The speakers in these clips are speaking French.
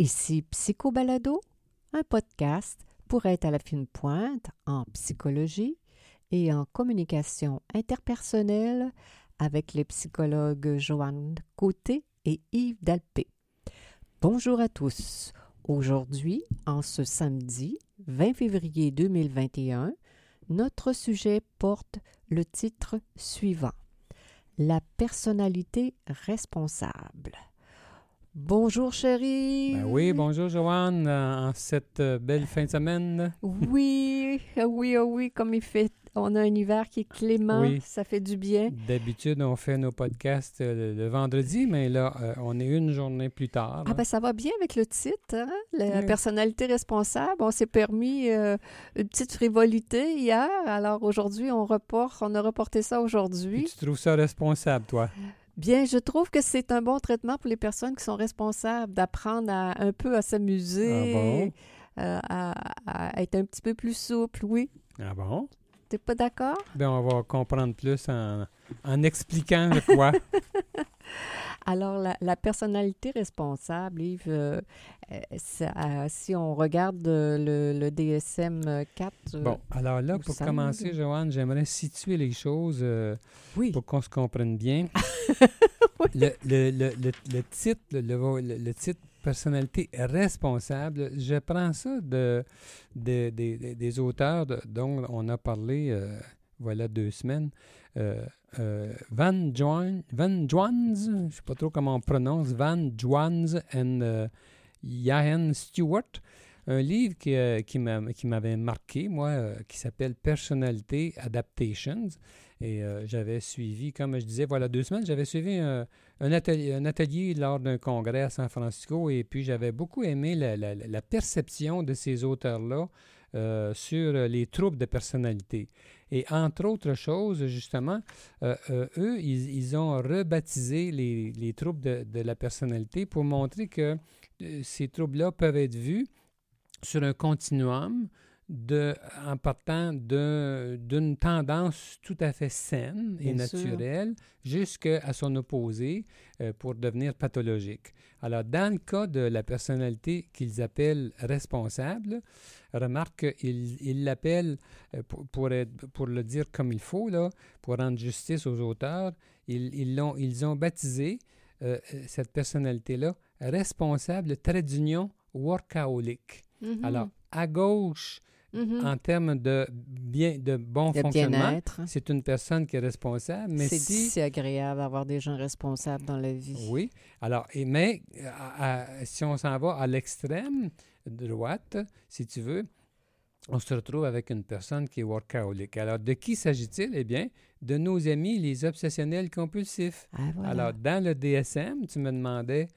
Ici Psychobalado, un podcast pour être à la fine pointe en psychologie et en communication interpersonnelle avec les psychologues Joanne Côté et Yves Dalpé. Bonjour à tous. Aujourd'hui, en ce samedi 20 février 2021, notre sujet porte le titre suivant La personnalité responsable. Bonjour chérie. Ben oui, bonjour Joanne, en cette euh, belle fin de semaine. Oui, oui, ah oui, comme il fait, on a un hiver qui est clément, Oui. ça fait du bien. D'habitude, on fait nos podcasts euh, le, le vendredi, mais là, euh, on est une journée plus tard. Ah ben ça va bien avec le titre, hein? la Oui. personnalité responsable. On s'est permis euh, une petite frivolité hier, alors aujourd'hui on reporte, on a reporté ça aujourd'hui. tu trouves ça responsable, toi? Bien, je trouve que c'est un bon traitement pour les personnes qui sont responsables d'apprendre à, un peu à s'amuser, Ah bon? euh, à, à être un petit peu plus souple. Oui, Ah bon? T'es pas d'accord? Ben, on va comprendre plus en, en expliquant le quoi. Alors, la, la personnalité responsable, Yves, euh, euh, ça- euh, si on regarde le, le DSM 4, euh, Bon, alors là, pour commencer, de- Joanne, j'aimerais situer les choses oui, pour qu'on se comprenne bien. le, le- le- le- titre, le titre personnalité responsable, je prends ça de, de- de- de- des auteurs dont on a parlé euh, voilà deux semaines. Euh, euh, Van Van je ne sais pas trop comment on prononce, Van Joans and Jahan Stewart. Un livre qui, qui m'a- qui m'avait marqué, moi, qui s'appelle Personality Adaptations. Et euh, j'avais suivi, comme je disais, voilà deux semaines, j'avais suivi un, un atelier, un atelier lors d'un congrès à San Francisco et puis j'avais beaucoup aimé la, la- perception de ces auteurs-là euh, sur euh, les troubles de personnalité. Et entre autres choses, justement, euh, euh, eux, ils, ils ont rebaptisé les, les troubles de, de la personnalité pour montrer que euh, ces troubles-là peuvent être vus sur un continuum de, en partant d'une tendance tout à fait saine et Bien naturelle jusqu'à son opposé euh, pour devenir pathologique. Alors, dans le cas de la personnalité qu'ils appellent responsable, remarque qu'ils ils l'appellent, euh, pour, pour, être- pour le dire comme il faut, là, pour rendre justice aux auteurs, ils, ils, l'ont, ils ont baptisé euh, cette personnalité-là responsable, trait d'union, workaholic. Mhm, Alors, à gauche, mhm. en termes de, bien, de bon de fonctionnement, c'est une personne qui est responsable, mais C'est si... si agréable d'avoir des gens responsables dans la vie. Oui. Alors, et, mais à- à- si on s'en va à l'extrême droite, si tu veux, on se retrouve avec une personne qui est workaholic. Alors, de qui s'agit-il? Eh bien, de nos amis, les obsessionnels compulsifs. Ah, voilà. Alors, dans le DSM, tu me demandais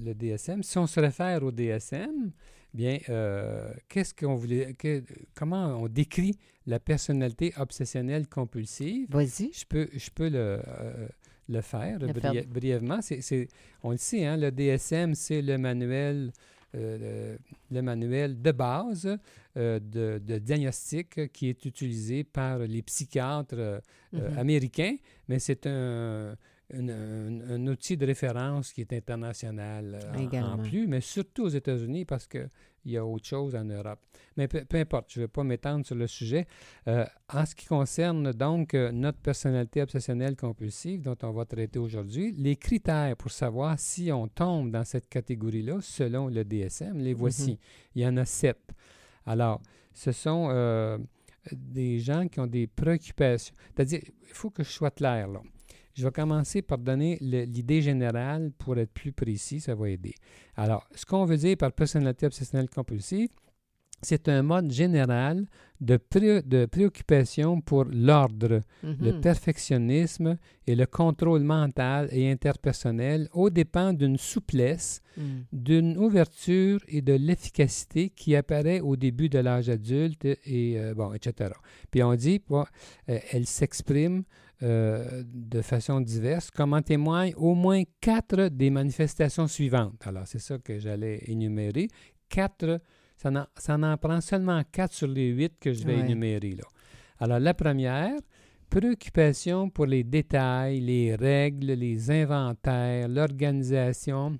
le DSM, si on se réfère au DSM, bien, euh, qu'est-ce qu'on voulait, que- comment on décrit la personnalité obsessionnelle compulsive? Vas-y. Je peux, je peux le, euh, le faire, Le bri- faire. brièvement. On le sait, hein, le DSM, c'est le manuel, euh, le, le manuel de base de, de diagnostic qui est utilisé par les psychiatres Mhm. américains, mais c'est un, un- outil de référence qui est international euh, en- plus, mais surtout aux États-Unis parce qu'il y a autre chose en Europe. Mais peu, peu importe, je ne vais pas m'étendre sur le sujet. Euh, en ce qui concerne donc euh, notre personnalité obsessionnelle compulsive dont on va traiter aujourd'hui, les critères pour savoir si on tombe dans cette catégorie-là selon le DSM, les voici. Il y en a sept. Alors, ce sont euh, des gens qui ont des préoccupations. C'est-à-dire, il faut que je sois clair là. Je vais commencer par donner l'idée générale pour être plus précis, ça va aider. Alors, ce qu'on veut dire par personnalité obsessionnelle compulsive, c'est un mode général de, pré- de préoccupation pour l'ordre, le Mhm. perfectionnisme et le contrôle mental et interpersonnel aux dépens d'une souplesse, Mhm. d'une ouverture et de l'efficacité qui apparaît au début de l'âge adulte et euh, bon, etc. Puis on dit, bon, euh, elle s'exprime euh, de façon diverse, comme en témoignent au moins quatre des manifestations suivantes. Alors, c'est ça que j'allais énumérer. quatre, ça en, ça en prend seulement quatre sur les huit que je vais Ouais. énumérer là. Alors, la première, préoccupation pour les détails, les règles, les inventaires, l'organisation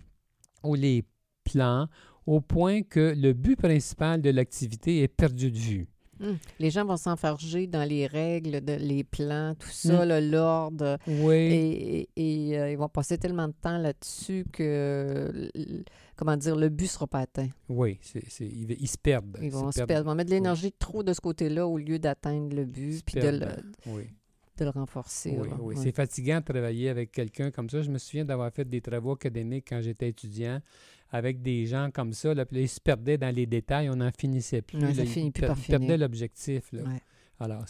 ou les plans, au point que le but principal de l'activité est perdu de vue. Hum. Les gens vont s'enfarger dans les règles, de, les plans, tout ça, Mm. là, l'ordre. Oui. Et, et- et, euh, ils vont passer tellement de temps là-dessus que, comment dire, le but ne sera pas atteint. Oui, c'est, c'est- ils, ils se perdent. Ils vont, se perdre. Ils vont mettre de l'énergie trop de ce côté-là au lieu d'atteindre le but puis de le, perdent. Oui, de le renforcer. oui, là. oui. C'est fatigant de travailler avec quelqu'un comme ça. Je me souviens d'avoir fait des travaux académiques quand j'étais étudiant avec des gens comme ça. Là, puis là, ils se perdaient dans les détails, on n'en finissait plus. Ça là, finit ils plus par ils perdaient l'objectif. Ouais. Alors.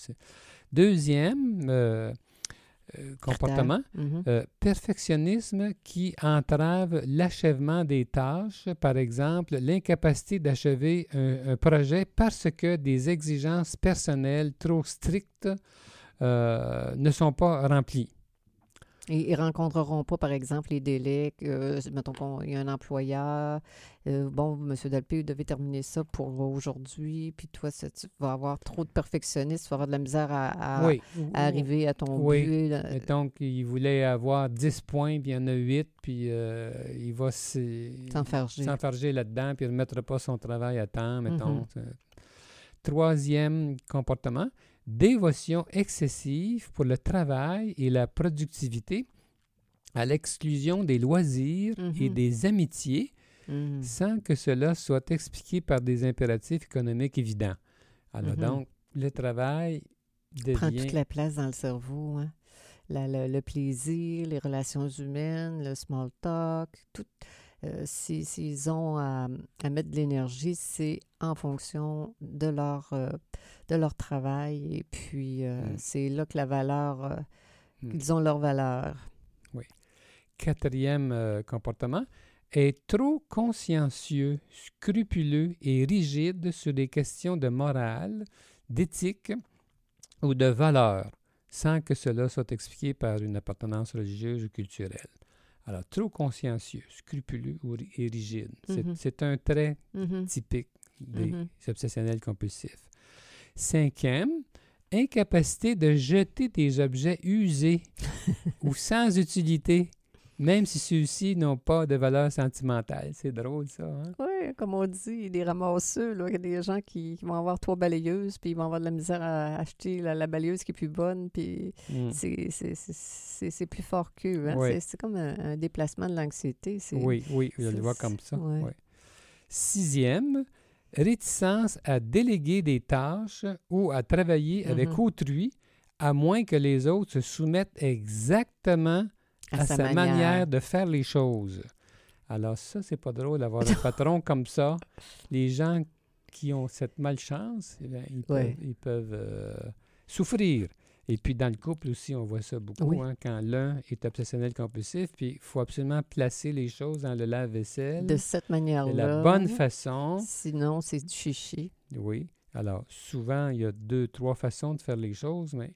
Deuxième euh, euh, comportement, Mhm. Euh, perfectionnisme qui entrave l'achèvement des tâches, par exemple l'incapacité d'achever un, un projet parce que des exigences personnelles trop strictes ne sont pas remplies. Et ils rencontreront pas, par exemple, les délais. euh, mettons qu'il y a un employeur. euh, bon, M. Dalpé, vous devez terminer ça pour aujourd'hui. Puis toi, ça, tu vas avoir trop de perfectionnistes. Tu vas avoir de la misère à, à- oui. à arriver à ton Oui. but. là. Donc, il voulait avoir 10 points, puis il y en a 8, puis euh, il va se- S'enfarger. là-dedans, puis il ne remettra pas son travail à temps, mettons. Mhm. C'est- Troisième comportement, dévotion excessive pour le travail et la productivité à l'exclusion des loisirs et Mhm. des amitiés Mhm. sans que cela soit expliqué par des impératifs économiques évidents. Alors Mhm. donc, le travail prend devient... toute la place dans le cerveau. hein. La- le, le plaisir, les relations humaines, le small talk, tout. Euh, si- S'ils ont à, à mettre de l'énergie, c'est en fonction de leur, euh, de leur travail. Et puis, euh, Mm. c'est là que la valeur, Mm. ils ont leur valeur. Quatrième euh, comportement, est trop consciencieux, scrupuleux et rigide sur des questions de morale, d'éthique ou de valeur, sans que cela soit expliqué par une appartenance religieuse ou culturelle. Alors, trop consciencieux, scrupuleux et rigide, c'est Mhm. c'est un trait Mhm. typique des Mhm. obsessionnels compulsifs. Cinquième, incapacité de jeter des objets usés ou sans utilité, même si ceux-ci n'ont pas de valeur sentimentale. C'est drôle, ça. Hein? Oui, comme on dit, des ramasseux, là, il y a des gens qui, qui vont avoir trois balayeuses, puis ils vont avoir de la misère à acheter la, la balayeuse qui est plus bonne, puis Mm. c'est- plus fort qu'eux. Hein? Oui. C'est- comme un, un déplacement de l'anxiété. Oui, oui, je le vois comme ça. ouais. Sixième, réticence à déléguer des tâches ou à travailler avec Mhm. autrui, à moins que les autres se soumettent exactement à, sa, manière. de faire les choses. Alors ça, c'est pas drôle d'avoir un patron comme ça. Les gens qui ont cette malchance, eh bien, ils peuvent, Ouais. ils peuvent, euh, souffrir. Et puis dans le couple aussi, on voit ça beaucoup, Oui. hein, quand l'un est obsessionnel compulsif, puis il faut absolument placer les choses dans le lave-vaisselle De cette de manière-là. la bonne façon. Sinon, c'est du chichi. Oui. Alors, souvent, il y a deux, trois façons de faire les choses, mais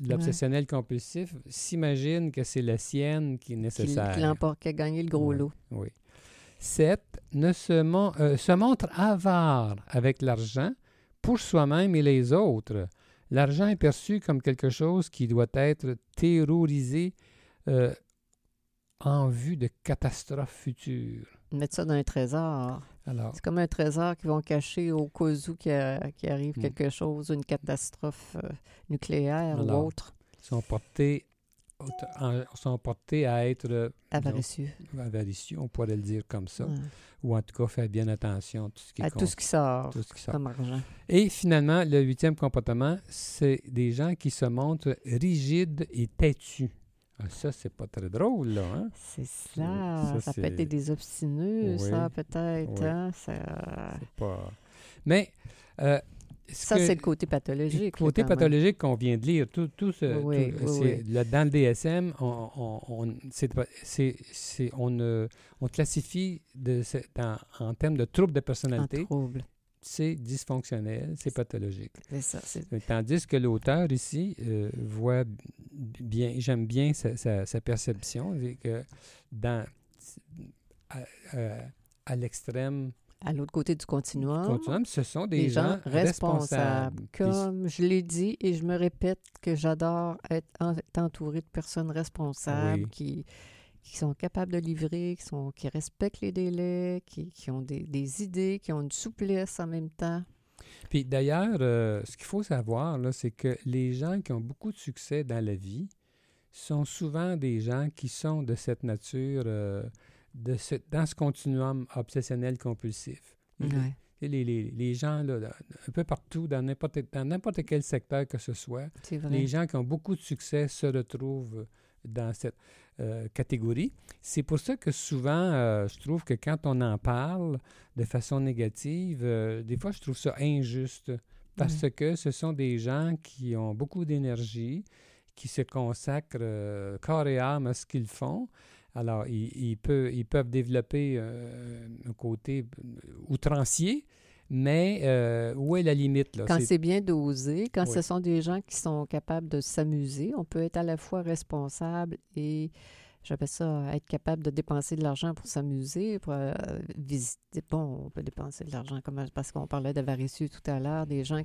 l'obsessionnel compulsif s'imagine que c'est la sienne qui est nécessaire. qui l'emporte, qui a gagné le gros Ouais. lot. Oui. 7. Ne se, mon- euh, se montre avare avec l'argent pour soi-même et les autres. L'argent est perçu comme quelque chose qui doit être terrorisé euh, en vue de catastrophes futures. Mettre ça dans un trésor. C'est comme un trésor qu'ils vont cacher au cas où qu'il qui arrive Mm. quelque chose, une catastrophe euh, nucléaire Alors, ou autre, ils sont portés, en- sont portés à être euh, avaricieux. avaricieux, on pourrait le dire comme ça, ou en tout cas faire bien attention à tout ce qui, À compte- tout ce qui sort tout ce qui sort. comme argent. Et finalement, le huitième comportement, c'est des gens qui se montrent rigides et têtus. Ah, ça, c'est pas très drôle, là. Hein? C'est ça. ça, Ça, peut être des obstineux, ça, peut-être. oui. hein, ça, pas... Mais... euh, ça que- c'est le côté pathologique. Le côté pathologique qu'on vient de lire, tout, tout ce, Oui, tout- là, dans le DSM, on, on, on- on, euh, on classifie de, en termes de troubles de En personnalité, trouble. C'est dysfonctionnel, c'est pathologique. C'est ça. Euh, Tandis que l'auteur ici euh, voit bien, j'aime bien sa, sa- sa perception, c'est que dans, à, à- à l'extrême à l'autre côté du continuum, continuum, ce sont des des gens gens responsables. Comme je l'ai dit et je me répète que j'adore être, en- être entouré de personnes responsables Oui. qui, qui sont capables de livrer, qui, sont, qui respectent les délais, qui, qui ont des, des idées, qui ont une souplesse en même temps. Puis d'ailleurs, euh, ce qu'il faut savoir, là, c'est que les gens qui ont beaucoup de succès dans la vie sont souvent des gens qui sont de cette nature, euh, de ce, dans ce continuum obsessionnel compulsif. Les- Ouais. Les, les- les gens, là, un peu partout, dans n'importe, dans n'importe quel secteur que ce soit, les gens qui ont beaucoup de succès se retrouvent dans cette euh, catégorie. C'est pour ça que souvent, euh, je trouve que quand on en parle de façon négative, euh, des fois, je trouve ça injuste parce que ce sont des gens qui ont beaucoup d'énergie, qui se consacrent corps et âme à ce qu'ils font. Alors, ils, ils peuvent, ils peuvent développer un côté outrancier, mais euh, où est la limite? Là? Quand C'est- bien dosé, quand Oui. ce sont des gens qui sont capables de s'amuser, on peut être à la fois responsable et, j'appelle ça, être capable de dépenser de l'argent pour s'amuser, pour euh, visiter. Bon, on peut dépenser de l'argent comme parce qu'on parlait d'avaricieux tout à l'heure, des gens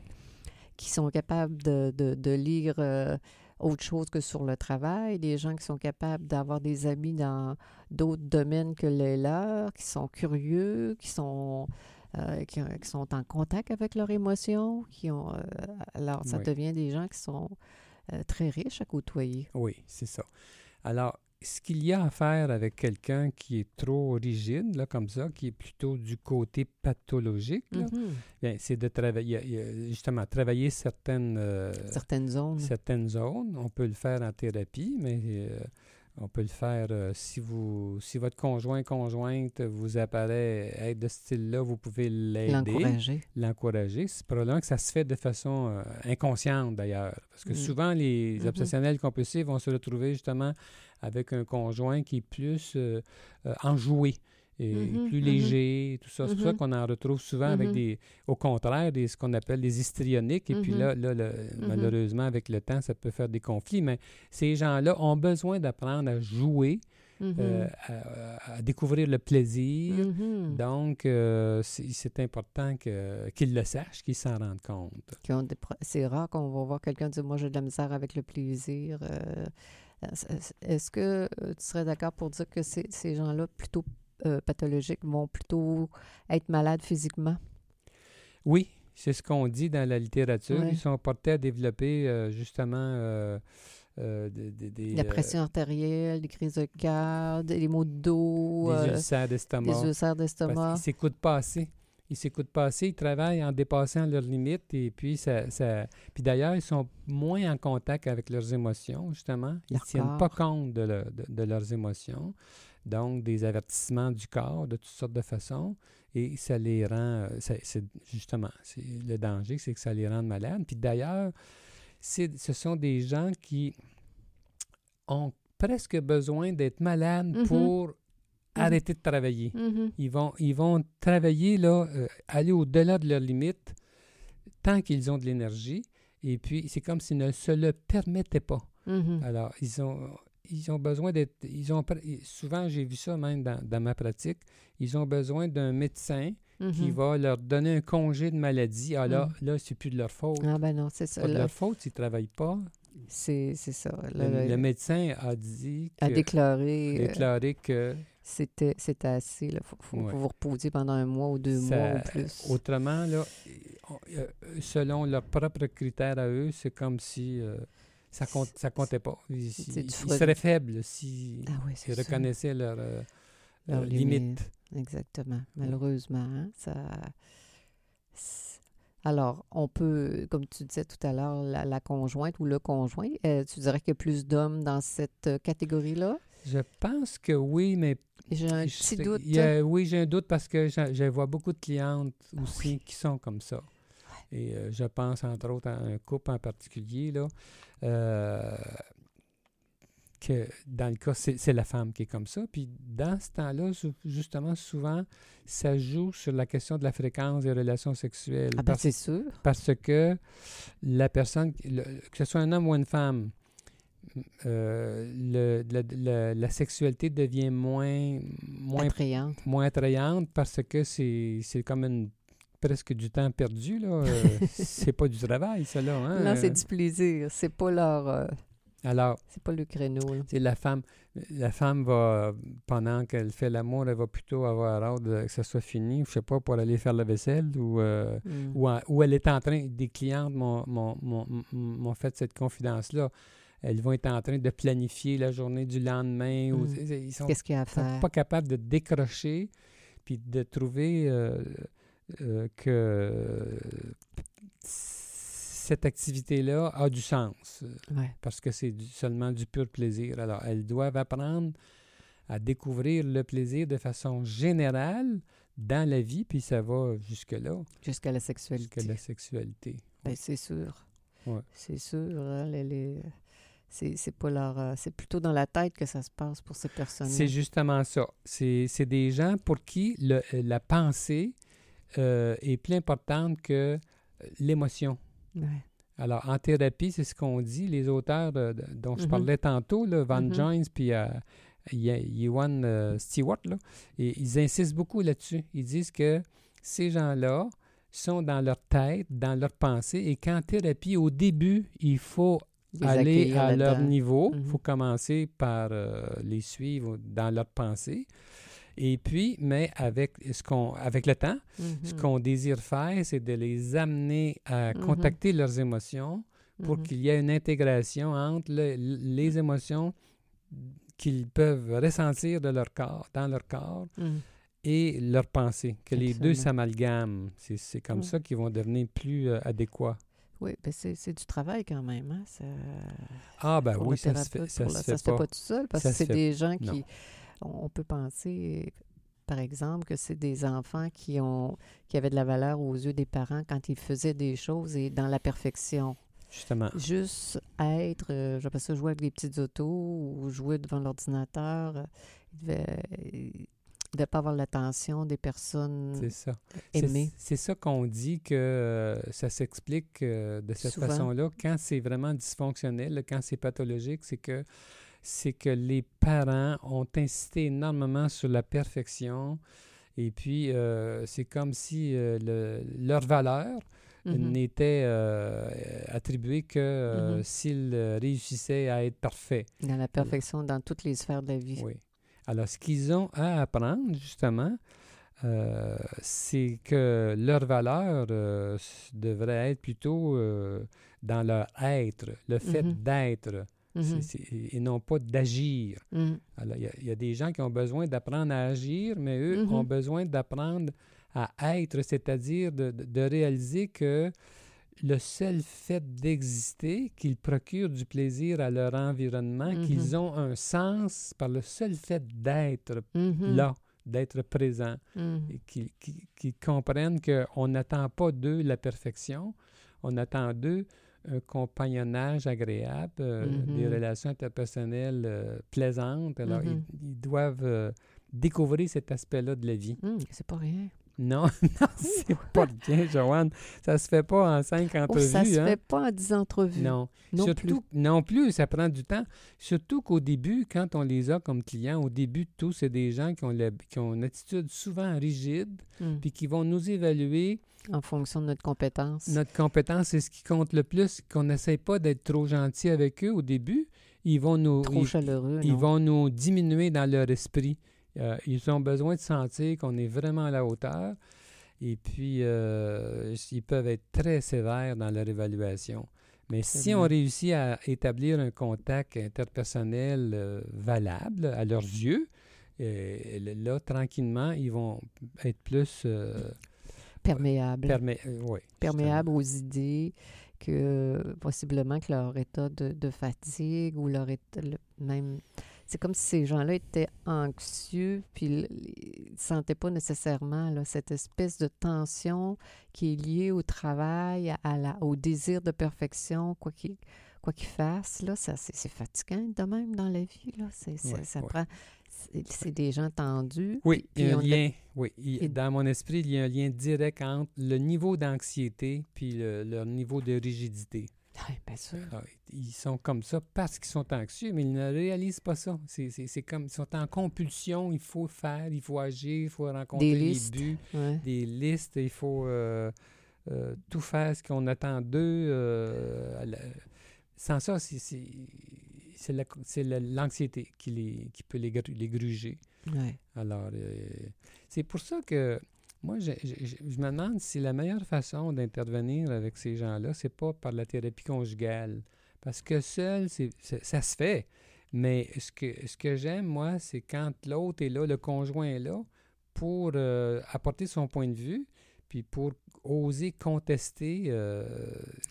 qui sont capables de, de- de lire euh, autre chose que sur le travail, des gens qui sont capables d'avoir des amis dans d'autres domaines que les leurs, qui sont curieux, qui sont euh, qui, qui sont en contact avec leurs émotions, qui ont euh, alors ça Oui. devient des gens qui sont euh, très riches à côtoyer. Oui, c'est ça. Alors, ce qu'il y a à faire avec quelqu'un qui est trop rigide, là, comme ça, qui est plutôt du côté pathologique, Mhm. bien, c'est de travailler, justement, travailler certaines, euh, Certaines zones. certaines zones. On peut le faire en thérapie, mais euh, on peut le faire euh, si vous si votre conjoint conjointe vous apparaît être de ce style-là, vous pouvez l'aider L'encourager. C'est probablement que ça se fait de façon euh, inconsciente d'ailleurs. Parce que Mm. souvent, les Mhm. obsessionnels compulsifs vont se retrouver justement avec un conjoint qui est plus euh, enjoué. Et Mhm, plus mhm. léger, tout ça. C'est pour ça Mhm. qu'on en retrouve souvent avec Mhm. des, au contraire, des, ce qu'on appelle des histrioniques. Et puis là, là le- malheureusement, avec le temps, ça peut faire des conflits. Mais ces gens-là ont besoin d'apprendre à jouer, euh, à, à découvrir le plaisir, donc, euh, c'est c'est important que- qu'ils le sachent, qu'ils s'en rendent compte. C'est rare qu'on va voir quelqu'un dire Moi, j'ai de la misère avec le plaisir. Euh, est- Est-ce que tu serais d'accord pour dire que ces, ces gens-là, plutôt euh, pathologiques, vont plutôt être malades physiquement? Oui, c'est ce qu'on dit dans la littérature. Ouais. Ils sont portés à développer euh, justement euh, des, des- des, La pression artérielle, des crises de cœur, des maux de dos, des ulcères d'estomac. des ulcères d'estomac. qu'ils s'écoutent pas assez. Ils s'écoutent pas assez, ils travaillent en dépassant leurs limites et puis ça, ça- puis d'ailleurs ils sont moins en contact avec leurs émotions justement. Ils Leur tiennent pas compte de, leur- de- de leurs émotions, donc des avertissements du corps de toutes sortes de façons et ça les rend, euh, c'est justement, c'est le danger, c'est que ça les rend malades. Puis d'ailleurs, ce sont des gens qui ont presque besoin d'être malades Mhm. pour arrêter de travailler. Mhm. Ils vont, ils vont travailler, là, euh, aller au-delà de leurs limites tant qu'ils ont de l'énergie. Et puis, c'est comme s'ils ne se le permettaient pas. Alors, ils ont, ils ont besoin d'être. Ils ont, souvent, j'ai vu ça même dans, dans ma pratique. Ils ont besoin d'un médecin qui Mhm. va leur donner un congé de maladie. Ah là, Mhm. là c'est plus de leur faute. Ah ben non, c'est ça. Pas de leur faute s'ils ne travaillent pas. C'est ça. Le, Le- le- le médecin a dit a déclaré, euh, déclaré que c'était c'était assez. Il faut, faut- Ouais. faut vous reposer pendant un mois ou deux Ça- mois ou plus. Autrement, là, euh, selon leurs propres critères à eux, c'est comme si euh, ça compte, ça comptait pas. Ils, ils- ils seraient faibles si Ah oui, ils reconnaissaient leurs Leurs euh, limites. Exactement. Malheureusement, hein, ça. Alors, on peut, comme tu disais tout à l'heure, la, la conjointe ou le conjoint, euh, tu dirais qu'il y a plus d'hommes dans cette euh, catégorie-là? Je pense que oui, mais J'ai un je petit doute. a- oui, j'ai un doute parce que je, vois beaucoup de clientes Ah aussi oui. qui sont comme ça. Et euh, je pense entre autres à un couple en particulier là, euh, que dans le cas, c'est la femme qui est comme ça. Puis dans ce temps-là, ju- justement, souvent, ça joue sur la question de la fréquence des relations sexuelles. Ah ben, c'est sûr. parce que la personne, le- que ce soit un homme ou une femme, euh, le, la, la- la sexualité devient moins, moins, Attrayante. moins attrayante parce que c'est comme une, presque du temps perdu. là. Euh, c'est pas du travail, ça, là. hein. Là, c'est du plaisir. C'est pas leur. euh, Alors, c'est pas le créneau. là. c'est la femme, la femme va, pendant qu'elle fait l'amour, elle va plutôt avoir hâte de- que ça soit fini, je sais pas, pour aller faire la vaisselle ou... euh, Mm. ou, en- ou elle est en train, des clientes m'ont, fait cette confidence-là. Elles vont être en train de planifier la journée du lendemain. Ou, Mm. ils sont, Qu'est-ce qu'il y a à sont faire? pas capables de décrocher puis de trouver euh, que euh, cette activité-là a du sens Ouais. parce que c'est seulement du pur plaisir. Alors, elles doivent apprendre à découvrir le plaisir de façon générale dans la vie, puis ça va jusque-là, Jusqu'à la sexualité. jusqu'à la sexualité. Ben, c'est sûr. Ouais. C'est sûr. hein, les- les- C'est pas leur. euh, c'est plutôt dans la tête que ça se passe pour ces personnes. C'est justement ça. C'est c'est des gens pour qui le- la pensée euh, est plus importante que euh, l'émotion. Ouais. Alors, en thérapie, c'est ce qu'on dit, les auteurs dont je Mhm. parlais tantôt, là, Van Mhm. Jones puis euh, Ye- Ewan euh, Stewart, là, et ils insistent beaucoup là-dessus. Ils disent que ces gens-là sont dans leur tête, dans leur pensée, et qu'en thérapie, au début, il faut Les aller à leur niveau. Il Mhm. faut commencer par les suivre dans leur pensée. Et puis, mais avec, ce qu'on, avec le temps, ce Mhm. qu'on désire faire, c'est de les amener à Mhm. contacter leurs émotions pour Mhm. qu'il y ait une intégration entre le- les émotions qu'ils peuvent ressentir de leur corps, dans leur corps, Mhm. et leurs pensées, que les deux s'amalgament. C'est, c'est comme ça qu'ils vont devenir plus euh, adéquats. Oui, ben c'est c'est du travail quand même. Hein? Ça, Ah ben oui, ça se fait, ça se se fait pas. tout seul parce Ça que c'est des gens qui. On peut penser, par exemple, que c'est des enfants qui ont qui avaient de la valeur aux yeux des parents quand ils faisaient des choses et dans la perfection. Justement. Juste être, euh, j'appelle ça jouer avec des petites autos ou jouer devant l'ordinateur. euh, Il devait, il devait pas avoir l'attention des personnes C'est ça. Aimées. C'est ça qu'on dit que euh, ça s'explique euh, de cette façon-là. Quand c'est vraiment dysfonctionnel, quand c'est pathologique, c'est que c'est que les parents ont insisté énormément sur la perfection. Et puis, euh, c'est comme si euh, le- leur valeur Mhm. n'était euh, attribuée que Mhm. s'ils réussissaient à être parfaits. Dans la perfection dans toutes les sphères de la vie. Oui. Alors, ce qu'ils ont à apprendre, justement, c'est que leur valeur devrait être plutôt dans leur être, le fait Mhm. d'être, Mhm. et non pas d'agir. Mhm. Alors, il y a- il y, a des gens qui ont besoin d'apprendre à agir, mais eux Mhm. ont besoin d'apprendre à être, c'est-à-dire de, réaliser que le seul fait d'exister, qu'ils procurent du plaisir à leur environnement, qu'ils ont un sens par le seul fait d'être là, d'être présent, Mhm. et qu'ils qu'ils- qu'ils comprennent qu'on n'attend pas d'eux la perfection, on attend d'eux un compagnonnage agréable, euh, des relations interpersonnelles euh, plaisantes. Alors, ils- Mhm. ils, doivent euh, découvrir cet aspect-là de la vie. Mhm. C'est pas rien. Non, non, c'est pas bien, Joanne. Ça se fait pas en cinq Oh, entrevues. ça se hein? fait pas en 10 entrevues. Non. Non Surtout, non plus, ça prend du temps. Surtout qu'au début, quand on les a comme clients, au début de tout, c'est des gens qui ont, la- qui ont une attitude souvent rigide, Mhm. puis qui vont nous évaluer. En fonction de notre compétence. Notre compétence, c'est ce qui compte le plus, qu'on n'essaie pas d'être trop gentil avec eux au début. Ils vont nous, Trop ils, chaleureux. ils non? vont nous diminuer dans leur esprit. Euh, ils ont besoin de sentir qu'on est vraiment à la hauteur. Et puis, euh, ils peuvent être très sévères dans leur évaluation. Mais si on réussit à établir un contact interpersonnel euh, valable à leurs yeux, là, tranquillement, ils vont être plus euh, Perméable. permé- euh, ouais, perméable aux idées que possiblement que leur état de, de fatigue ou leur état le- même c'est comme si ces gens-là étaient anxieux puis ils ne sentaient pas nécessairement là, cette espèce de tension qui est liée au travail, à, la, au désir de perfection, quoi qu'il quoi qu'ils fassent, là, ça, c'est, fatigant de même dans la vie. Là. C'est, Ouais, ça ouais. prend, c'est, des gens tendus. Oui, puis il y a un a- lien. Oui, il- et- dans mon esprit, il y a un lien direct entre le niveau d'anxiété puis le- leur niveau de rigidité. Oui, bien sûr. Alors, ils sont comme ça parce qu'ils sont anxieux, mais ils ne réalisent pas ça. C'est, comme ils sont en compulsion, il faut faire, il faut agir, il faut rencontrer Des les buts, Ouais. des listes, il faut euh, euh, tout faire ce qu'on attend d'eux. euh, sans ça, c'est, c'est, c'est, la- c'est la- l'anxiété qui, les, qui peut les, gru- les gruger. Ouais. Alors, c'est pour ça que moi, je, je- je- je me demande si la meilleure façon d'intervenir avec ces gens-là, c'est pas par la thérapie conjugale. Parce que seul, ça se fait. Mais ce que, ce que j'aime, moi, c'est quand l'autre est là, le conjoint est là, pour euh, apporter son point de vue, puis pour oser contester euh,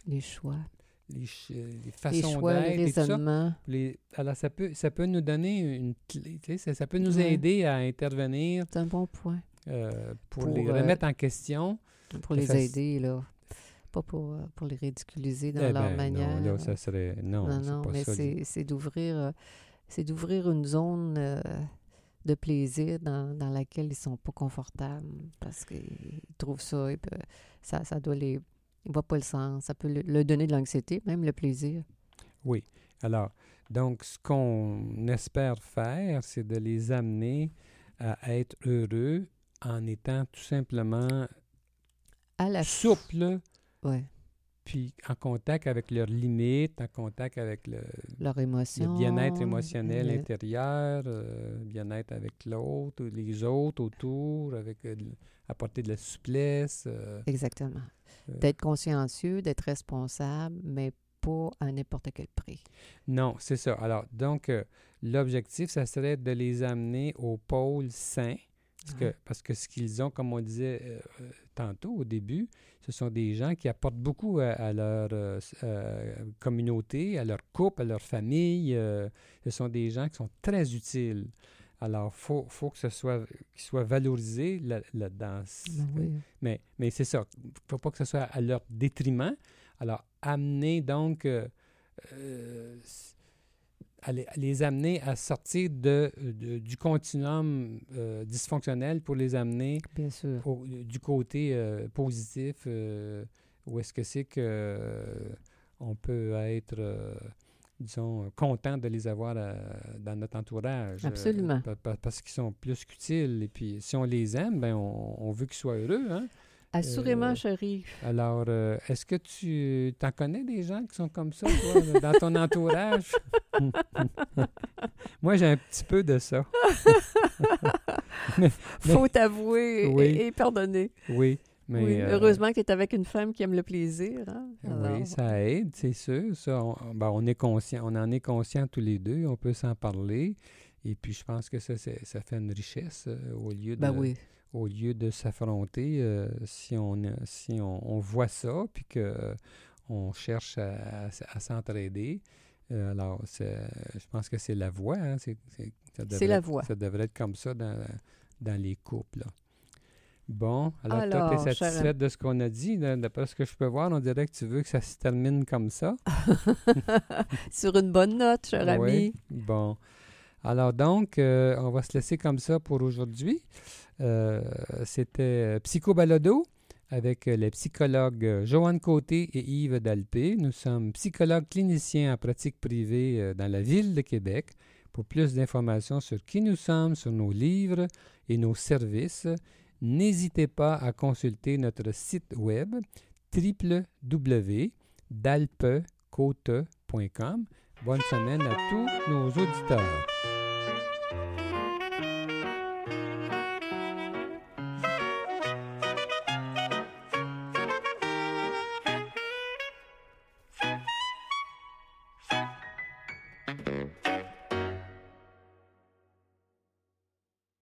Les choix. les, les Les façons les d'être ça. raisonnements. Les- alors, ça peut, ça peut nous donner une clé, ça, ça peut nous aider à intervenir C'est un bon point. Euh, pour, Pour, les euh, remettre en question. Pour les aider, là. Pas pour, euh, pour les ridiculiser dans Eh leur ben, manière. Non, là, ça serait... Non, non, c'est non, pas mais c'est d'ouvrir c'est d'ouvrir une zone euh, de plaisir dans, dans laquelle ils sont pas confortables parce qu'ils trouvent ça et puis, ça, ça doit les ils voient pas le sens ça peut le, leur donner de l'anxiété même le plaisir Oui. Alors, donc, ce qu'on espère faire, c'est de les amener à être heureux en étant tout simplement à la ouais, puis en contact avec leurs limites, en contact avec le, leur émotion le bien-être émotionnel le- intérieur, euh, bien-être avec l'autre, les autres autour, avec euh, apporter de la souplesse. euh, exactement d'être consciencieux d'être responsable mais pas à n'importe quel prix Non, c'est ça. Alors, donc, l'objectif, ça serait de les amener au pôle sain. Parce que, Ouais. parce que ce qu'ils ont, comme on disait euh, euh, tantôt au début, ce sont des gens qui apportent beaucoup à, à leur euh, communauté, à leur couple, à leur famille. euh, ce sont des gens qui sont très utiles. Alors, il faut, faut que ce soit, qu'ils soient valorisés là, là-dedans. Ben oui. Mais, mais c'est ça. Il ne faut pas que ce soit à leur détriment. Alors, amener donc, euh, à les, amener à sortir de, de- du continuum euh, dysfonctionnel pour les amener bien sûr au- du côté euh, positif, euh, où est-ce que c'est que euh, on peut être, disons, content de les avoir dans notre entourage. Absolument. pa- pa- parce qu'ils sont plus qu'utiles. Et puis, si on les aime, ben on, on veut qu'ils soient heureux. Hein? Assurément euh, chérie Alors, euh, est-ce que tu t'en connais des gens qui sont comme ça, toi, dans ton entourage? Moi, j'ai un petit peu de ça. faut t'avouer Oui. et, et pardonner Oui. Mais, oui, euh, heureusement que tu es avec une femme qui aime le plaisir. Hein? Alors, Oui, ça aide, c'est sûr. Ça, on, ben, on est conscient, on en est conscient tous les deux, on peut s'en parler. Et puis, je pense que ça, ça fait une richesse euh, au lieu de, Ben oui, au lieu de s'affronter. euh, si on, si on, on voit ça, puis que euh, on cherche à, à s- à s'entraider. euh, alors, je pense que c'est la voie. hein, c'est, la voie. Ça devrait être comme ça dans, dans les couples. là. Bon, alors, toi, tu es cher satisfaite de ce qu'on a dit? D'après ce que je peux voir, on dirait que tu veux que ça se termine comme ça. sur une bonne note, cher Oui. ami. Bon. Alors donc, euh, on va se laisser comme ça pour aujourd'hui. Euh, C'était Psycho Balado avec euh, les psychologues euh, Joanne Côté et Yves Dalpé. Nous sommes psychologues cliniciens en pratique privée euh, dans la ville de Québec. Pour plus d'informations sur qui nous sommes, sur nos livres et nos services, n'hésitez pas à consulter notre site web www.dalpecote.com. Bonne semaine à tous nos auditeurs.